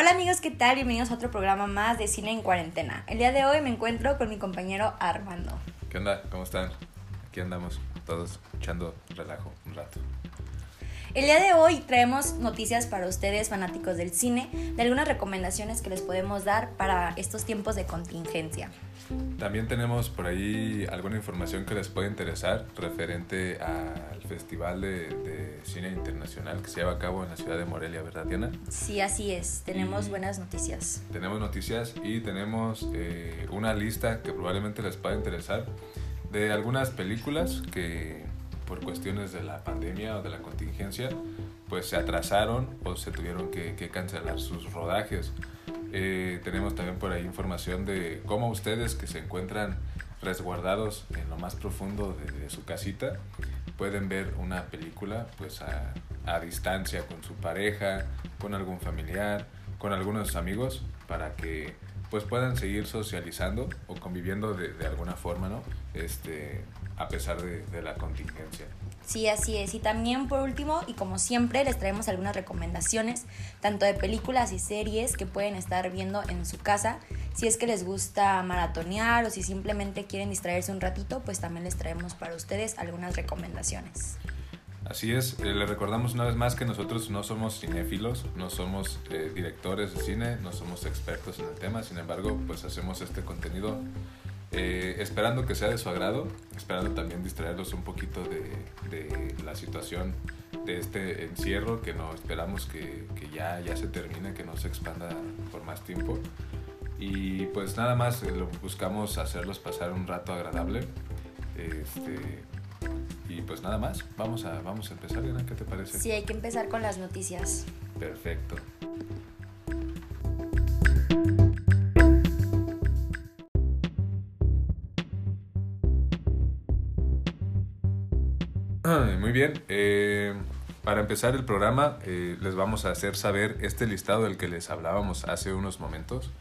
Hola amigos, ¿qué tal? Bienvenidos a otro programa más de Cine en Cuarentena. El día de hoy me encuentro con mi compañero Armando. ¿Qué onda? ¿Cómo están? Aquí andamos todos echando relajo un rato. El día de hoy traemos noticias para ustedes fanáticos del cine, de algunas recomendaciones que les podemos dar para estos tiempos de contingencia. También tenemos por ahí alguna información que les puede interesar referente al Festival de, Cine Internacional que se lleva a cabo en la ciudad de Morelia, ¿verdad, Diana? Sí, así es. Tenemos buenas noticias. Tenemos noticias y tenemos eh, una lista que probablemente les pueda interesar de algunas películas que por cuestiones de la pandemia o de la contingencia, pues se atrasaron o se tuvieron que, cancelar sus rodajes. Eh, tenemos también por ahí información de cómo ustedes que se encuentran resguardados en lo más profundo de, su casita pueden ver una película pues a, a, distancia con su pareja, con algún familiar, con algunos amigos para que pues puedan seguir socializando o conviviendo de, de alguna forma, ¿no? Este, a pesar de, de, la contingencia. Sí, así es. Y también por último, y como siempre, les traemos algunas recomendaciones, tanto de películas y series que pueden estar viendo en su casa. Si es que les gusta maratonear o si simplemente quieren distraerse un ratito, pues también les traemos para ustedes algunas recomendaciones. Así es, eh, le recordamos una vez más que nosotros no somos cinéfilos, no somos eh, directores de cine, no somos expertos en el tema, sin embargo, pues hacemos este contenido eh, esperando que sea de su agrado, esperando también distraerlos un poquito de, la situación de este encierro que no esperamos que, ya, ya se termine, que no se expanda por más tiempo. Y pues nada más eh, buscamos hacerlos pasar un rato agradable. Este, y pues nada más, vamos a, vamos a empezar, ¿qué te parece? Sí, hay que empezar con las noticias. Perfecto. Muy bien, eh, para empezar el programa eh, les vamos a hacer saber este listado del que les hablábamos hace unos momentos.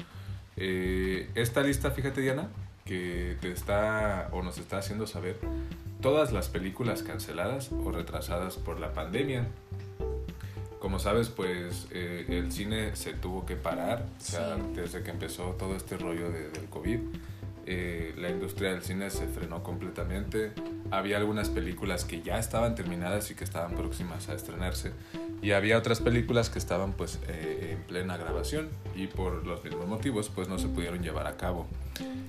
Eh, esta lista, fíjate Diana, que te está o nos está haciendo saber todas las películas canceladas o retrasadas por la pandemia. Como sabes, pues el cine se tuvo que parar, desde que empezó todo este rollo del COVID. La industria del cine se frenó completamente había algunas películas que ya estaban terminadas y que estaban próximas a estrenarse y había otras películas que estaban pues eh, en plena grabación y por los mismos motivos pues no se pudieron llevar a cabo.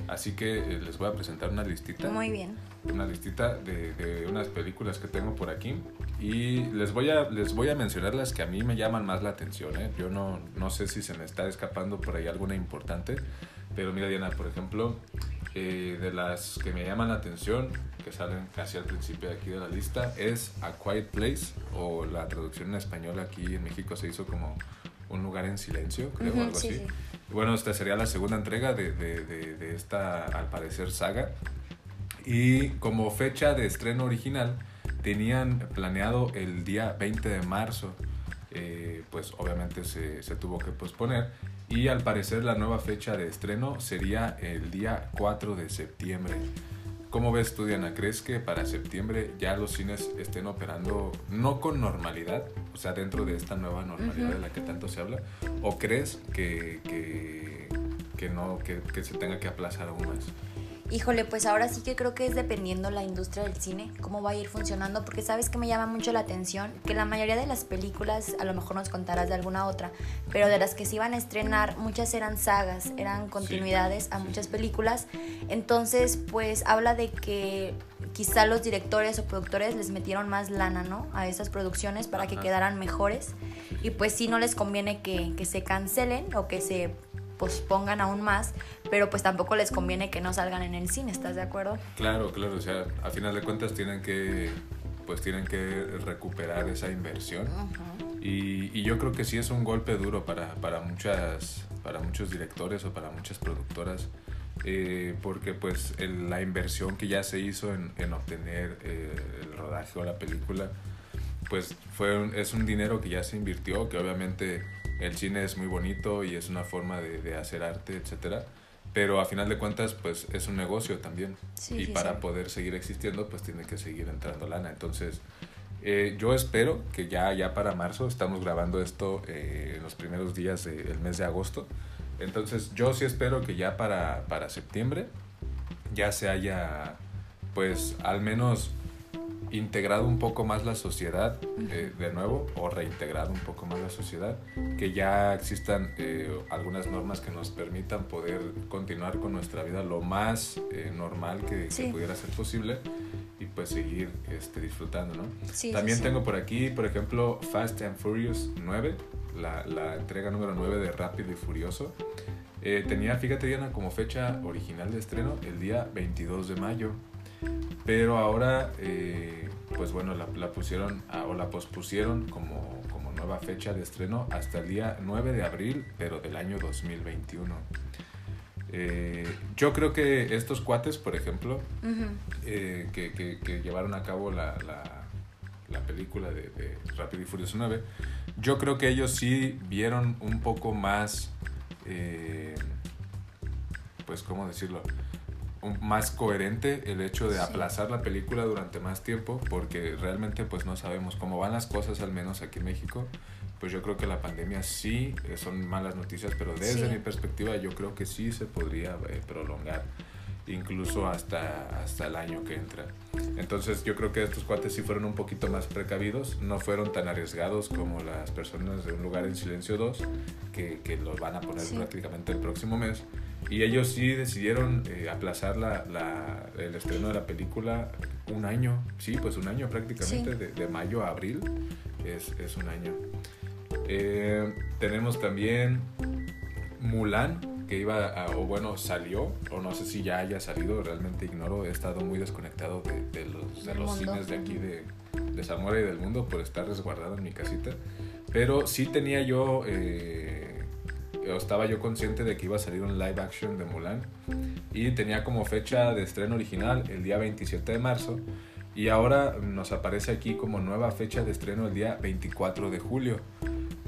Así que eh, les voy a presentar una listita. Muy bien. Una listita de, de, unas películas que tengo por aquí y les voy a, les voy a mencionar las que a mí me llaman más la atención. ¿eh? Yo no, no sé si se me está escapando por ahí alguna importante, pero mira Diana, por ejemplo, eh, de las que me llaman la atención, que salen casi al principio de aquí de la lista, es A Quiet Place, o la traducción en español aquí en México se hizo como Un lugar en silencio, creo, algo así. Bueno, esta sería la segunda entrega de, de, de, esta, al parecer, saga. Y como fecha de estreno original, tenían planeado el día 20 de marzo. Eh, pues obviamente se, se, tuvo que posponer y al parecer la nueva fecha de estreno sería el día 4 de septiembre. ¿Cómo ves tú, Diana? ¿Crees que para septiembre ya los cines estén operando no con normalidad, o sea, dentro de esta nueva normalidad de la que tanto se habla? ¿O crees que, que, que no, que, que se tenga que aplazar aún más? Híjole, pues ahora sí que creo que es dependiendo la industria del cine, cómo va a ir funcionando, porque sabes que me llama mucho la atención que la mayoría de las películas, a lo mejor nos contarás de alguna otra, pero de las que se iban a estrenar, muchas eran sagas, eran continuidades a muchas películas. Entonces, pues habla de que quizá los directores o productores les metieron más lana, ¿no? A esas producciones para que quedaran mejores. Y pues sí, no les conviene que, que se cancelen o que se pospongan aún más, pero pues tampoco les conviene que no salgan en el cine, ¿estás de acuerdo? Claro, claro, o sea, a final de cuentas tienen que pues tienen que recuperar esa inversión. y, y, yo creo que sí es un golpe duro para, para, muchas, para muchos directores o para muchas productoras, eh, porque pues la inversión que ya se hizo en, en obtener eh, el rodaje o la película, pues fue es un dinero que ya se invirtió, que obviamente el cine es muy bonito y es una forma de, de hacer arte, etcétera. Pero a final de cuentas, pues es un negocio también. y para poder seguir existiendo, pues tiene que seguir entrando lana. Entonces, Eh, yo espero que ya, ya para marzo, estamos grabando esto eh, en los primeros días del mes de agosto, entonces yo sí espero que ya para, para septiembre ya se haya, pues al menos integrado un poco más la sociedad eh, de nuevo o reintegrado un poco más la sociedad, que ya existan eh, algunas normas que nos permitan poder continuar con nuestra vida lo más eh, normal que, pudiera ser posible y pues seguir este, disfrutando, ¿no? También tengo por aquí, por ejemplo, Fast and Furious 9, la, la entrega número 9 de Rápido y Furioso. tenía, fíjate Diana, como fecha original de estreno el día 22 de mayo pero ahora, eh, pues bueno, la, la, pusieron o la pospusieron como, como nueva fecha de estreno hasta el día 9 de abril, pero del año 2021. Eh, yo creo que estos cuates, por ejemplo, eh, que, que, llevaron a cabo la, la, la película de, de, Rápido y Furioso 9, yo creo que ellos sí vieron un poco más, pues, ¿cómo decirlo? Más coherente el hecho de aplazar la película durante más tiempo porque realmente pues no sabemos cómo van las cosas al menos aquí en México pues yo creo que la pandemia sí eh, son malas noticias pero desde mi perspectiva yo creo que sí se podría eh, prolongar incluso hasta, hasta el año que entra. Entonces yo creo que estos cuates sí fueron un poquito más precavidos, no fueron tan arriesgados como las personas de Un lugar en silencio 2, que, que los van a poner prácticamente el próximo mes. Y ellos sí decidieron eh, aplazar la, la, el estreno de la película un año, sí, pues un año prácticamente, de, de, mayo a abril, es, es un año. Eh, tenemos también Mulan, que iba a, o bueno, salió, o no sé si ya haya salido, realmente ignoro, he estado muy desconectado de, de los, de los cines de aquí de, de, Zamora y del mundo por estar resguardado en mi casita, pero sí tenía yo, eh, estaba yo consciente de que iba a salir un live action de Mulan y tenía como fecha de estreno original el día 27 de marzo y ahora nos aparece aquí como nueva fecha de estreno el día 24 de julio.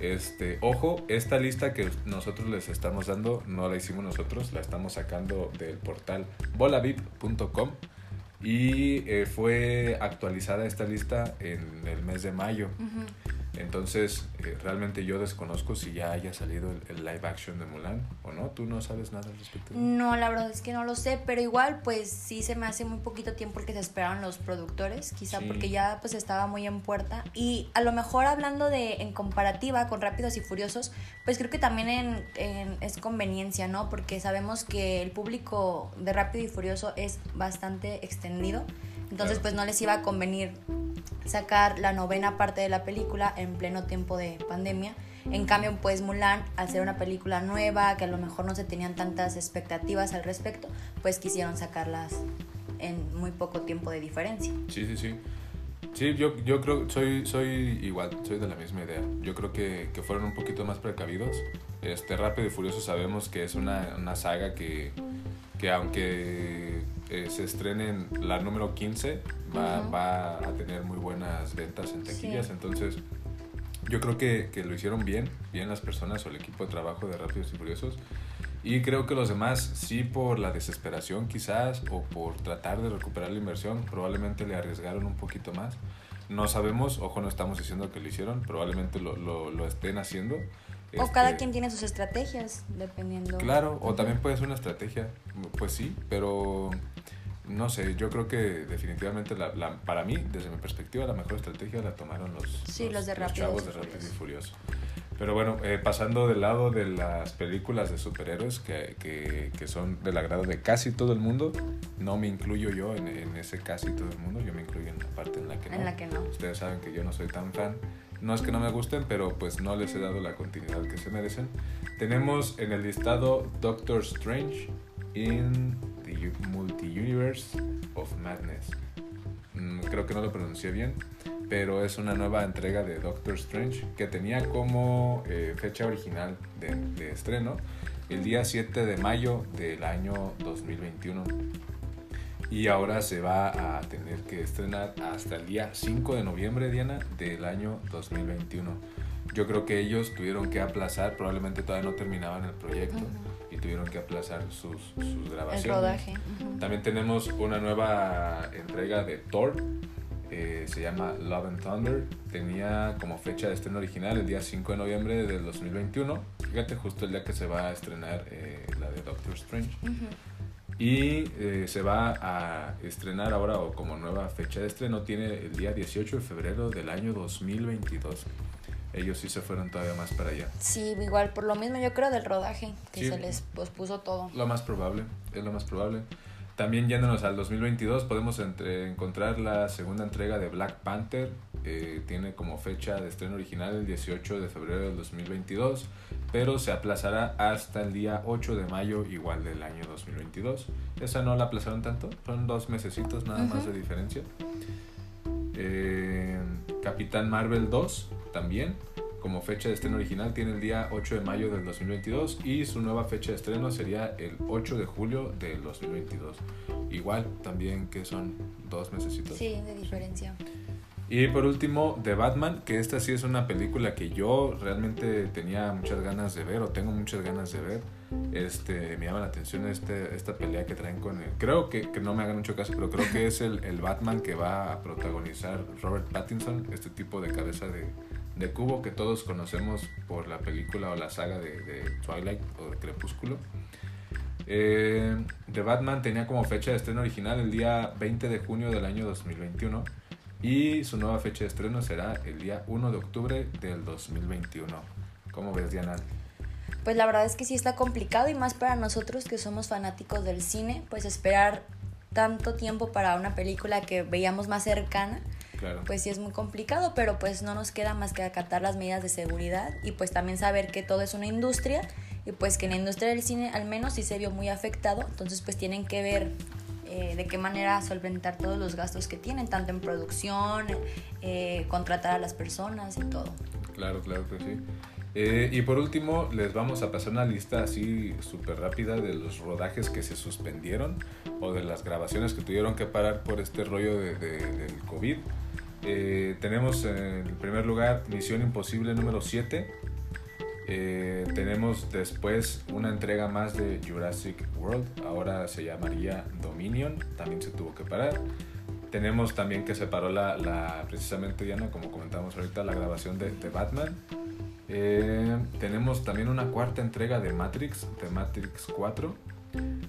Este, ojo, esta lista que nosotros les estamos dando no la hicimos nosotros, la estamos sacando del portal bolavip.com y eh, fue actualizada esta lista en el mes de mayo. Entonces, eh, realmente yo desconozco si ya haya salido el, live action de Mulan o no. ¿Tú no sabes nada al respecto? No, la verdad es que no lo sé, pero igual, pues sí se me hace muy poquito tiempo el que se esperaban los productores, quizá porque ya pues estaba muy en puerta. Y a lo mejor hablando de en comparativa con Rápidos y Furiosos, pues creo que también en, es conveniencia, ¿no? Porque sabemos que el público de Rápido y Furioso es bastante extendido. Entonces, pues no les iba a convenir sacar la novena parte de la película en pleno tiempo de pandemia. En cambio, pues Mulan, al ser una película nueva, que a lo mejor no se tenían tantas expectativas al respecto, pues quisieron sacarlas en muy poco tiempo de diferencia. Sí, sí, sí. Sí, yo, yo creo, soy, soy igual, soy de la misma idea. Yo creo que, que fueron un poquito más precavidos. Este Rápido y Furioso sabemos que es una, una saga que, que aunque eh, se estrene la número 15, va, va, a tener muy buenas ventas en taquillas. Entonces, yo creo que, que, lo hicieron bien, bien las personas o el equipo de trabajo de Rápidos y Furiosos. Y creo que los demás, sí por la desesperación quizás o por tratar de recuperar la inversión, probablemente le arriesgaron un poquito más. No sabemos, ojo, no estamos diciendo que lo hicieron, probablemente lo, lo, lo estén haciendo. O cada este, quien tiene sus estrategias, dependiendo. Claro, o también puede ser una estrategia, pues sí, pero no sé, yo creo que definitivamente la, la, para mí, desde mi perspectiva, la mejor estrategia la tomaron los, sí, los, de chavos de Rápido y Furioso. Pero bueno, eh, pasando del lado de las películas de superhéroes que, que, que, son del agrado de casi todo el mundo, no me incluyo yo en, en, ese casi todo el mundo, yo me incluyo en la parte en la que no. En la que no. Ustedes saben que yo no soy tan fan. No es que no me gusten, pero pues no les he dado la continuidad que se merecen. Tenemos en el listado Doctor Strange in Multi-Universe of Madness. Mm, creo que no lo pronuncié bien, pero es una nueva entrega de Doctor Strange que tenía como eh, fecha original de, estreno el día 7 de mayo del año 2021 y ahora se va a tener que estrenar hasta el día 5 de noviembre, Diana, del año 2021. Yo creo que ellos tuvieron que aplazar, probablemente todavía no terminaban el proyecto tuvieron que aplazar sus, sus grabaciones. El rodaje. También tenemos una nueva entrega de Thor, eh, se llama Love and Thunder. Tenía como fecha de estreno original el día 5 de noviembre del 2021. Fíjate, justo el día que se va a estrenar eh, la de Doctor Strange. Y eh, se va a estrenar ahora o como nueva fecha de estreno tiene el día 18 de febrero del año 2022. Ellos sí se fueron todavía más para allá. Sí, igual por lo mismo yo creo del rodaje, que se les pospuso todo. Lo más probable, es lo más probable. También yéndonos al 2022 podemos entre, encontrar la segunda entrega de Black Panther. Eh, tiene como fecha de estreno original el 18 de febrero del 2022, pero se aplazará hasta el día 8 de mayo igual del año 2022. Esa no la aplazaron tanto, son dos mesecitos nada más de diferencia. Eh, Capitán Marvel 2 también como fecha de estreno original tiene el día 8 de mayo del 2022 y su nueva fecha de estreno sería el 8 de julio del 2022. Igual también que son dos meses. Sí, de diferencia. Y por último, The Batman, que esta sí es una película que yo realmente tenía muchas ganas de ver o tengo muchas ganas de ver. Este, me llama la atención este, esta pelea que traen con él. Creo que, que, no me hagan mucho caso, pero creo que es el, el Batman que va a protagonizar Robert Pattinson, este tipo de cabeza de, de cubo que todos conocemos por la película o la saga de, Twilight o de Crepúsculo. Eh, The Batman tenía como fecha de estreno original el día 20 de junio del año 2021 y su nueva fecha de estreno será el día 1 de octubre del 2021. ¿Cómo ves, Diana? Pues la verdad es que sí está complicado y más para nosotros que somos fanáticos del cine, pues esperar tanto tiempo para una película que veíamos más cercana pues sí es muy complicado, pero pues no nos queda más que acatar las medidas de seguridad y pues también saber que todo es una industria y pues que en la industria del cine al menos sí se vio muy afectado, entonces pues tienen que ver eh, de qué manera solventar todos los gastos que tienen, tanto en producción, eh, contratar a las personas y todo. Claro, claro que sí. Eh, y por último, les vamos a pasar una lista así súper rápida de los rodajes que se suspendieron o de las grabaciones que tuvieron que parar por este rollo de, del COVID. Eh, tenemos en primer lugar Misión Imposible número 7. Eh, tenemos después una entrega más de Jurassic World, ahora se llamaría Dominion, también se tuvo que parar. Tenemos también que se paró la, precisamente Diana, como comentamos ahorita, la grabación de, de Batman. Eh, tenemos también una cuarta entrega de Matrix, de Matrix 4.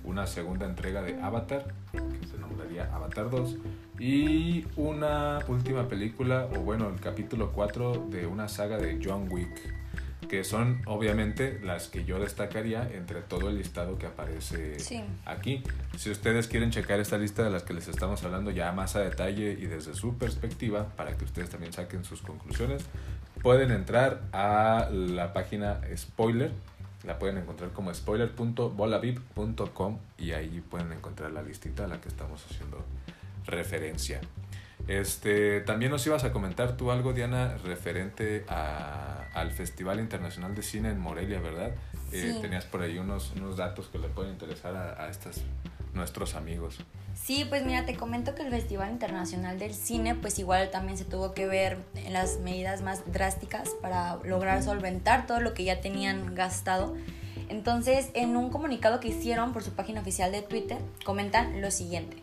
Una segunda entrega de Avatar, que se nombraría Avatar 2 y una última película, o bueno, el capítulo 4 de una saga de John Wick, que son obviamente las que yo destacaría entre todo el listado que aparece aquí. Si ustedes quieren checar esta lista de las que les estamos hablando ya más a detalle y desde su perspectiva, para que ustedes también saquen sus conclusiones, pueden entrar a la página Spoiler. La pueden encontrar como spoiler.bolavip.com y ahí pueden encontrar la listita a la que estamos haciendo referencia. Este, también nos ibas a comentar tú algo, Diana, referente a, al Festival Internacional de Cine en Morelia, ¿verdad? Eh, tenías por ahí unos, unos datos que le pueden interesar a, a estos nuestros amigos. Sí, pues mira, te comento que el Festival Internacional del Cine, pues igual también se tuvo que ver en las medidas más drásticas para lograr solventar todo lo que ya tenían gastado. Entonces, en un comunicado que hicieron por su página oficial de Twitter, comentan lo siguiente.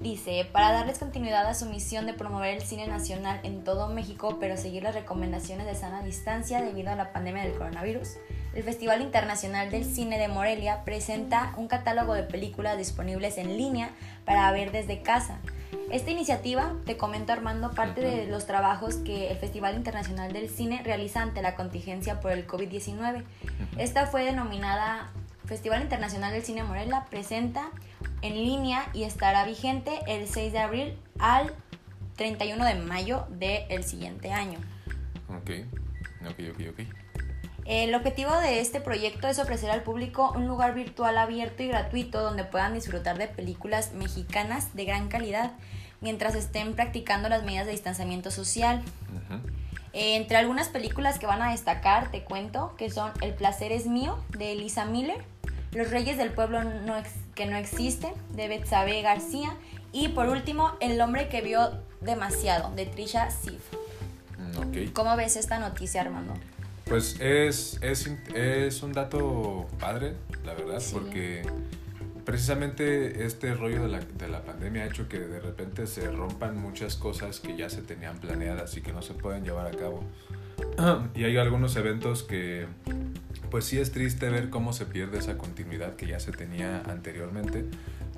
Dice, para darles continuidad a su misión de promover el cine nacional en todo México, pero seguir las recomendaciones de sana distancia debido a la pandemia del coronavirus, el Festival Internacional del Cine de Morelia presenta un catálogo de películas disponibles en línea para ver desde casa. Esta iniciativa, te comento Armando, parte de los trabajos que el Festival Internacional del Cine realiza ante la contingencia por el COVID-19. Esta fue denominada Festival Internacional del Cine Morelia presenta en línea y estará vigente el 6 de abril al 31 de mayo del siguiente año. Ok, ok, ok, ok. El objetivo de este proyecto es ofrecer al público un lugar virtual abierto y gratuito donde puedan disfrutar de películas mexicanas de gran calidad mientras estén practicando las medidas de distanciamiento social. entre algunas películas que van a destacar, te cuento que son El placer es mío de Elisa Miller, los Reyes del Pueblo que no existen, de Betsabe García. Y por último, El hombre que vio demasiado, de Trisha Sif. Mm, ¿Cómo ves esta noticia, Armando? Pues es, es, es un dato padre, la verdad, porque precisamente este rollo de la, de la pandemia ha hecho que de repente se rompan muchas cosas que ya se tenían planeadas y que no se pueden llevar a cabo. y hay algunos eventos que pues sí es triste ver cómo se pierde esa continuidad que ya se tenía anteriormente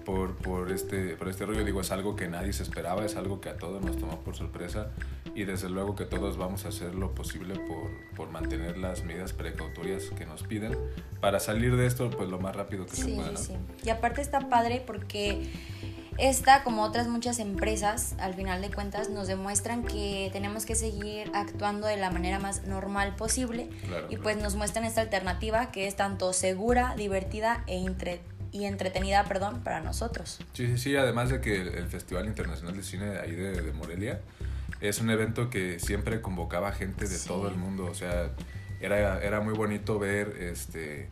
por, por, este, por este rollo. Digo, es algo que nadie se esperaba, es algo que a todos nos tomó por sorpresa y desde luego que todos vamos a hacer lo posible por, por mantener las medidas precautorias que nos piden para salir de esto pues lo más rápido que se pueda. Sí. Y aparte está padre porque esta, como otras muchas empresas, al final de cuentas, nos demuestran que tenemos que seguir actuando de la manera más normal posible. y pues nos muestran esta alternativa que es tanto segura, divertida e y entretenida, perdón, para nosotros. Sí, sí, sí, además de que el, Festival Internacional de Cine ahí de, de, Morelia es un evento que siempre convocaba gente de todo el mundo, o sea, era, era muy bonito ver este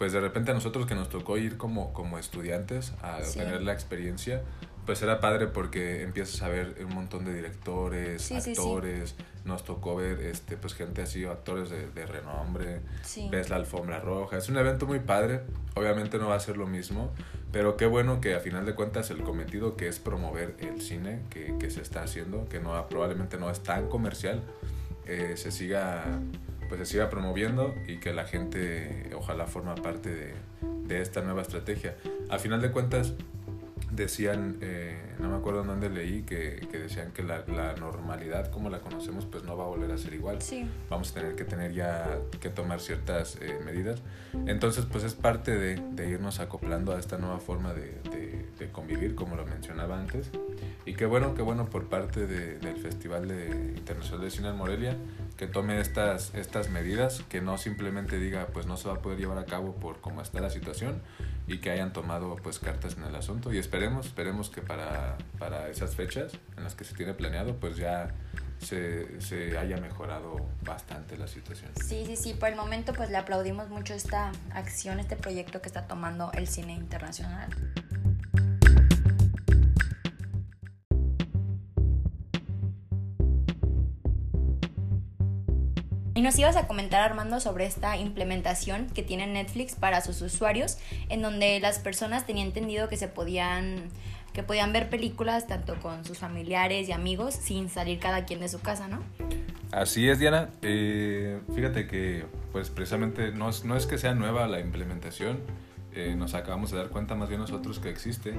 pues de repente a nosotros que nos tocó ir como, como estudiantes a tener la experiencia, pues era padre porque empiezas a ver un montón de directores, actores, nos tocó ver este pues gente así, actores de, de renombre, ves la alfombra roja, es un evento muy padre, obviamente no va a ser lo mismo, pero qué bueno que a final de cuentas el cometido que es promover el cine que, que se está haciendo, que no probablemente no es tan comercial, eh, se siga pues se siga promoviendo y que la gente ojalá forma parte de, de esta nueva estrategia. A final de cuentas, decían, eh, no me acuerdo en dónde leí, que, que decían que la, la, normalidad como la conocemos pues no va a volver a ser igual. Sí. Vamos a tener que tener ya que tomar ciertas eh, medidas. Entonces pues es parte de, de, irnos acoplando a esta nueva forma de, de, de, convivir, como lo mencionaba antes. Y qué bueno, qué bueno por parte del Festival Internacional de Cine en Morelia que tome estas, estas medidas, que no simplemente diga pues no se va a poder llevar a cabo por cómo está la situación y que hayan tomado pues cartas en el asunto y esperemos, esperemos que para, para esas fechas en las que se tiene planeado pues ya se, se, haya mejorado bastante la situación. Sí, sí, sí, por el momento pues le aplaudimos mucho esta acción, este proyecto que está tomando el cine internacional. Y nos ibas a comentar, Armando, sobre esta implementación que tiene Netflix para sus usuarios, en donde las personas tenían entendido que se podían que podían ver películas tanto con sus familiares y amigos sin salir cada quien de su casa, ¿no? Así es, Diana. Eh, fíjate que, pues precisamente no es, no es que sea nueva la implementación, eh, nos acabamos de dar cuenta más bien nosotros que existe,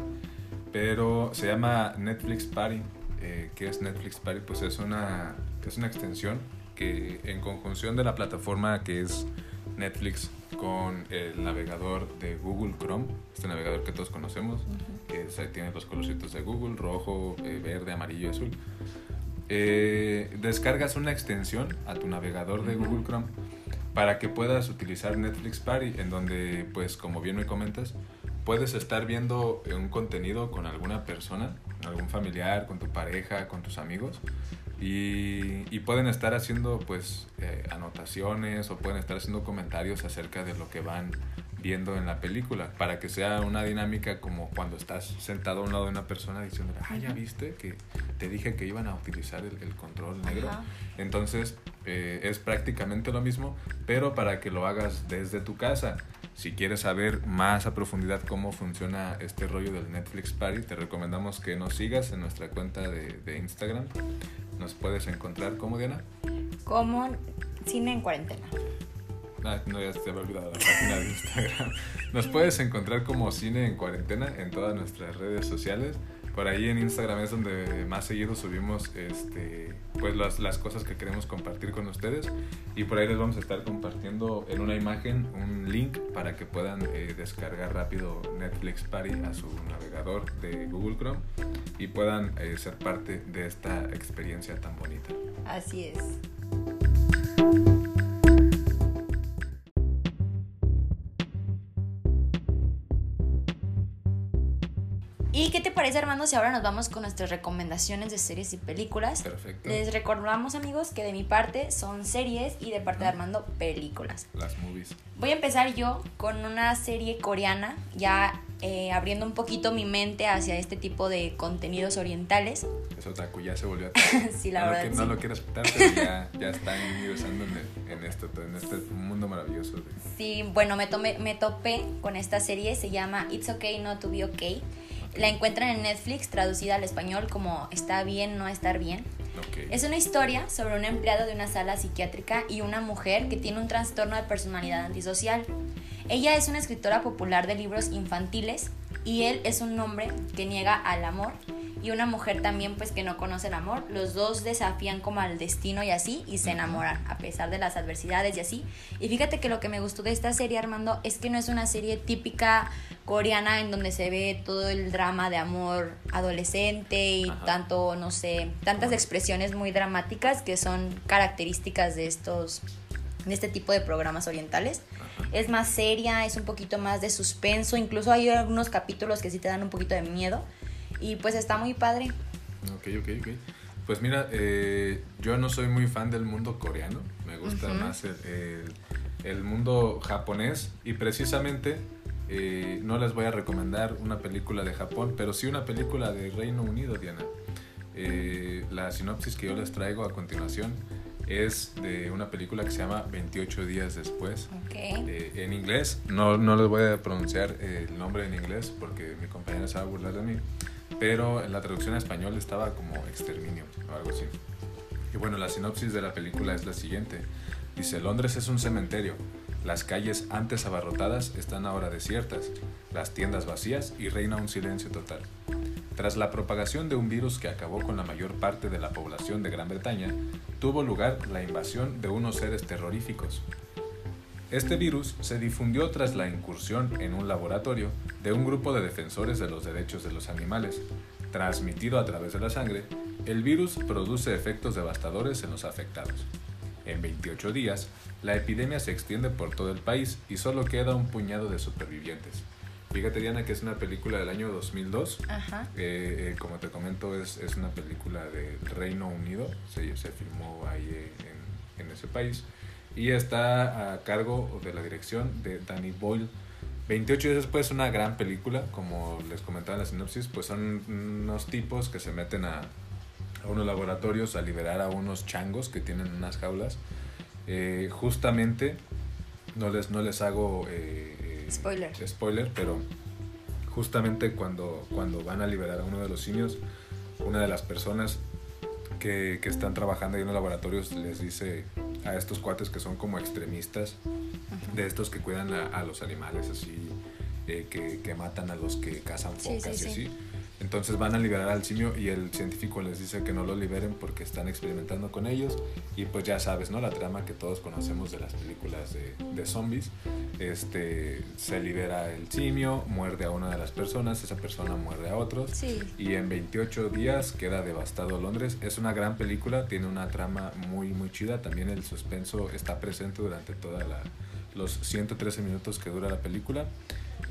pero se llama Netflix Party. Eh, ¿Qué es Netflix Party? Pues es una, es una extensión en conjunción de la plataforma que es Netflix con el navegador de Google Chrome, este navegador que todos conocemos, que tiene los colorcitos de Google, rojo, eh, verde, amarillo azul. Eh, descargas una extensión a tu navegador de Google Chrome para que puedas utilizar Netflix Party, en donde, pues, como bien me comentas, puedes estar viendo un contenido con alguna persona, algún familiar, con tu pareja, con tus amigos, y, pueden estar haciendo pues eh, anotaciones o pueden estar haciendo comentarios acerca de lo que van viendo en la película para que sea una dinámica como cuando estás sentado a un lado de una persona diciendo ah ya viste que te dije que iban a utilizar el, control negro entonces eh, es prácticamente lo mismo pero para que lo hagas desde tu casa. Si quieres saber más a profundidad cómo funciona este rollo del Netflix Party, te recomendamos que nos sigas en nuestra cuenta de, de Instagram. Nos puedes encontrar como Diana. Como Cine en Cuarentena. Ah, no, ya se me ha olvidado la página de Instagram. Nos puedes encontrar como Cine en Cuarentena en todas nuestras redes sociales por ahí en Instagram es donde más seguido subimos este, pues las, las, cosas que queremos compartir con ustedes y por ahí les vamos a estar compartiendo en una imagen un link para que puedan eh, descargar rápido Netflix Party a su navegador de Google Chrome y puedan eh, ser parte de esta experiencia tan bonita. Así es. Parece, Armando, si ahora nos vamos con nuestras recomendaciones de series y películas? Perfecto. Les recordamos, amigos, que de mi parte son series y de parte de Armando, películas. Las movies. Voy a empezar yo con una serie coreana. Ya eh, abriendo un poquito mi mente hacia este tipo de contenidos orientales. Es otaku, ya se volvió a Sí, la no verdad. Lo que, sí. No lo quiero aceptar, pero ya, ya está ingresando en, en esto, en este mundo maravilloso. de- Sí, bueno, me, tomé, me topé con esta serie, se llama It's Okay Not to Be Okay. La encuentran en Netflix, traducida al español como Está bien, no estar bien. Es una historia sobre un empleado de una sala psiquiátrica y una mujer que tiene un trastorno de personalidad antisocial. Ella es una escritora popular de libros infantiles y él es un hombre que niega al amor y una mujer también pues que no conoce el amor. Los dos desafían como al destino y así y se enamoran a pesar de las adversidades y así. Y fíjate que lo que me gustó de esta serie Armando es que no es una serie típica coreana en donde se ve todo el drama de amor adolescente y Ajá. tanto, no sé, tantas expresiones muy dramáticas que son características de estos de este tipo de programas orientales. Es más seria, es un poquito más de suspenso, incluso hay algunos capítulos que sí te dan un poquito de miedo y pues está muy padre. Ok, ok, ok. Pues mira, eh, yo no soy muy fan del mundo coreano, me gusta Ujú. más el, el- el mundo japonés y precisamente eh, no les voy a recomendar una película de Japón, pero sí una película de Reino Unido, Diana. Eh, la sinopsis que yo les traigo a continuación es de una película que se llama 28 días después. Ok. Eh, en inglés, no, no les voy a pronunciar eh, el nombre en inglés porque mi compañera se va a burlar de mí, pero en la traducción a español estaba como exterminio o algo así. Y bueno, la sinopsis de la película es la siguiente. Dice, Londres es un cementerio. Las calles antes abarrotadas están ahora desiertas, las tiendas vacías y reina un silencio total. Tras la propagación de un virus que acabó con la mayor parte de la población de Gran Bretaña, tuvo lugar la invasión de unos seres terroríficos. Este virus se difundió tras la incursión en un laboratorio de un grupo de defensores de los derechos de los animales. Transmitido a través de la sangre, el virus produce efectos devastadores en los afectados. En 28 días, la epidemia se extiende por todo el país y solo queda un puñado de supervivientes. Fíjate, Diana, que es una película del año 2002. Ajá. Eh, eh, como te comento, es, es una película del Reino Unido. Se, se filmó ahí en, en ese país. Y está a cargo de la dirección de Danny Boyle. 28 días después, una gran película. Como les comentaba en la sinopsis, pues son unos tipos que se meten a, a unos laboratorios a liberar a unos changos que tienen unas jaulas. Eh, justamente, no les, no les hago eh, eh, Spoiler. spoiler, pero justamente cuando, cuando van a liberar a uno de los simios, una de las personas que, que están trabajando ahí en los laboratorios les dice a estos cuates que son como extremistas, de estos que cuidan a, a los animales así, eh, que, que matan a los que cazan focas sí, y sí. Entonces van a liberar al simio y el científico les dice que no lo liberen porque están experimentando con ellos. Y pues ya sabes, ¿no? La trama que todos conocemos de las películas de, de zombies. Este, se libera el simio, muerde a una de las personas, esa persona muerde a otros. Sí. Y en 28 días queda devastado Londres. Es una gran película, tiene una trama muy, muy chida. También el suspenso está presente durante toda la, los 113 minutos que dura la película.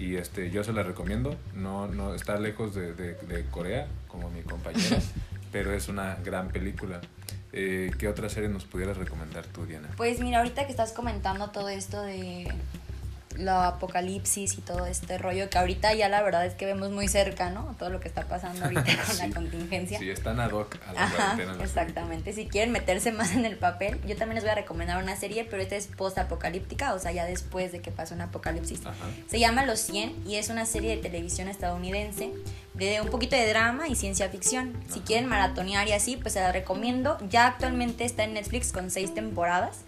Y este, yo se la recomiendo. No, no está lejos de, de- de Corea, como mi compañera, pero es una gran película. Eh, ¿Qué otra serie nos pudieras recomendar tú, Diana? Pues mira, ahorita que estás comentando todo esto de la apocalipsis y todo este rollo, que ahorita ya la verdad es que vemos muy cerca, ¿no? Todo lo que está pasando ahorita con Sí. la contingencia. Sí, están ad hoc a la Ajá, exactamente. Si quieren meterse más en el papel, yo también les voy a recomendar una serie, pero esta es post-apocalíptica, o sea, ya después de que pasó un apocalipsis. Ajá. Se llama Los 100 y es una serie de televisión estadounidense de un poquito de drama y ciencia ficción. Si Ajá. quieren maratonear y así, pues se la recomiendo. Ya actualmente está en Netflix con seis temporadas.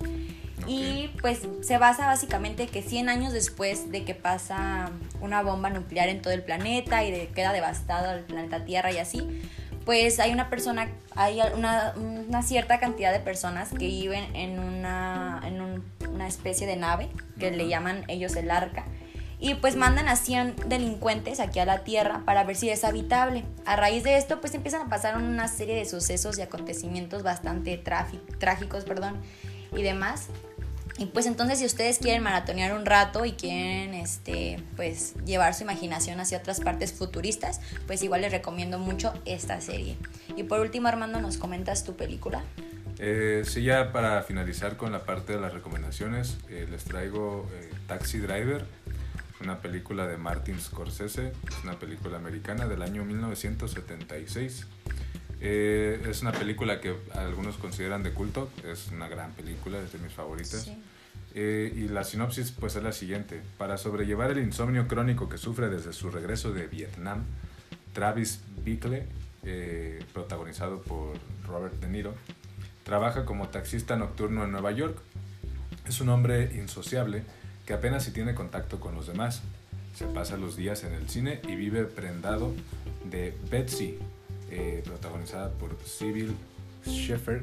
Y pues se basa básicamente que 100 años después de que pasa una bomba nuclear en todo el planeta y de queda devastado el planeta Tierra y así, pues hay una persona, hay una, una cierta cantidad de personas que viven en una, en un- una especie de nave que le Ajá. llaman ellos el arca. Y pues mandan a 100 delincuentes aquí a la Tierra para ver si es habitable. A raíz de esto pues empiezan a pasar una serie de sucesos y acontecimientos bastante tráfi- trágicos perdón, y demás. Y pues entonces si ustedes quieren maratonear un rato y quieren este pues llevar su imaginación hacia otras partes futuristas, pues igual les recomiendo mucho esta serie. Y por último Armando, ¿nos comentas tu película? Eh, sí, ya para finalizar con la parte de las recomendaciones, eh, les traigo eh, Taxi Driver. una película de Martin Scorsese, es una película americana del año 1976. Eh, es una película que algunos consideran de culto, es una gran película, es de mis favoritas. Eh, y la sinopsis pues es la siguiente. Para sobrellevar el insomnio crónico que sufre desde su regreso de Vietnam, Travis Bickle, eh, protagonizado por Robert De Niro, trabaja como taxista nocturno en Nueva York. Es un hombre insociable que apenas si tiene contacto con los demás. Se pasa los días en el cine y vive prendado de Betsy, eh, protagonizada por Sybil Sheffer,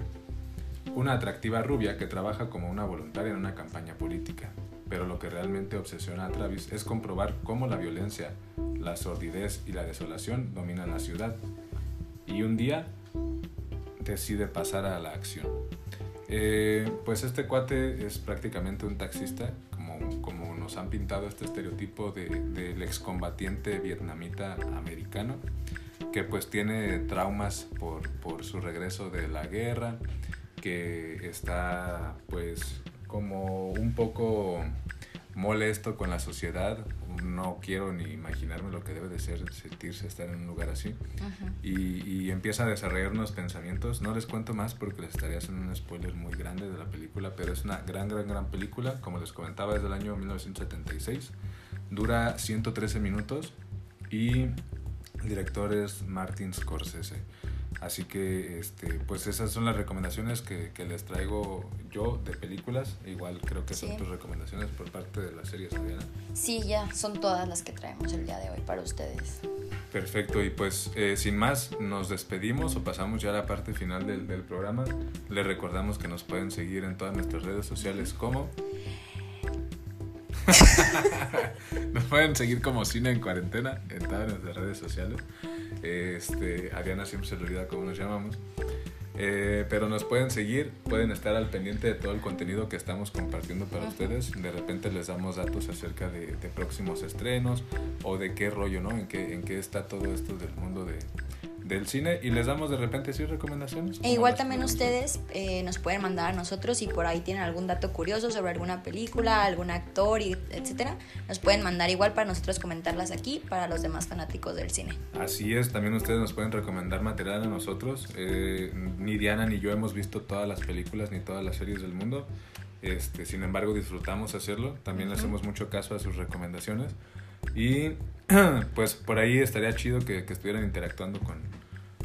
una atractiva rubia que trabaja como una voluntaria en una campaña política. Pero lo que realmente obsesiona a Travis es comprobar cómo la violencia, la sordidez y la desolación dominan la ciudad. Y un día decide pasar a la acción. Eh, pues este cuate es prácticamente un taxista, como, nos han pintado este estereotipo de, del excombatiente vietnamita americano que pues tiene traumas por, por su regreso de la guerra, que está pues como un poco molesto con la sociedad. No quiero ni imaginarme lo que debe de ser sentirse estar en un lugar así. y, y, empieza a desarrollar unos pensamientos. No les cuento más porque les estaría haciendo un spoiler muy grande de la película, pero es una gran, gran, gran película. Como les comentaba, es del año 1976. Dura 113 minutos y el director es Martin Scorsese. Así que, este, pues esas son las recomendaciones que, que les traigo yo de películas. Igual creo que son tus recomendaciones por parte de la serie Adriana. Sí, ya, son todas las que traemos el día de hoy para ustedes. Perfecto, y pues eh, sin más, nos despedimos o pasamos ya a la parte final del, del programa. Les recordamos que nos pueden seguir en todas nuestras redes sociales como Nos pueden seguir como Cine en Cuarentena en todas nuestras redes sociales. Este, Ariana siempre se le olvida cómo nos llamamos. Eh, pero nos pueden seguir, pueden estar al pendiente de todo el contenido que estamos compartiendo para ustedes. De repente les damos datos acerca de, de, próximos estrenos o de qué rollo, ¿no? En qué, en qué está todo esto del mundo de, del cine y les damos de repente sí recomendaciones. E igual también ustedes eh, nos pueden mandar a nosotros y por ahí tienen algún dato curioso sobre alguna película, algún actor, y etcétera. Nos pueden mandar igual para nosotros comentarlas aquí para los demás fanáticos del cine. Así es, también ustedes nos pueden recomendar material a nosotros. Eh, ni Diana ni yo hemos visto todas las películas ni todas las series del mundo. Este, sin embargo, disfrutamos hacerlo. También le hacemos mucho caso a sus recomendaciones. Y pues por ahí estaría chido que, que estuvieran interactuando con,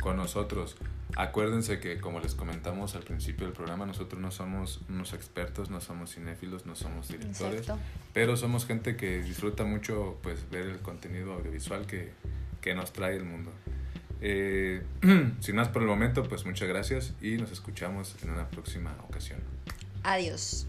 con nosotros. Acuérdense que, como les comentamos al principio del programa, nosotros no somos unos expertos, no somos cinéfilos, no somos directores, Exacto. pero somos gente que disfruta mucho pues, ver el contenido audiovisual que, que nos trae el mundo. Eh, sin más por el momento, pues muchas gracias y nos escuchamos en una próxima ocasión. Adiós.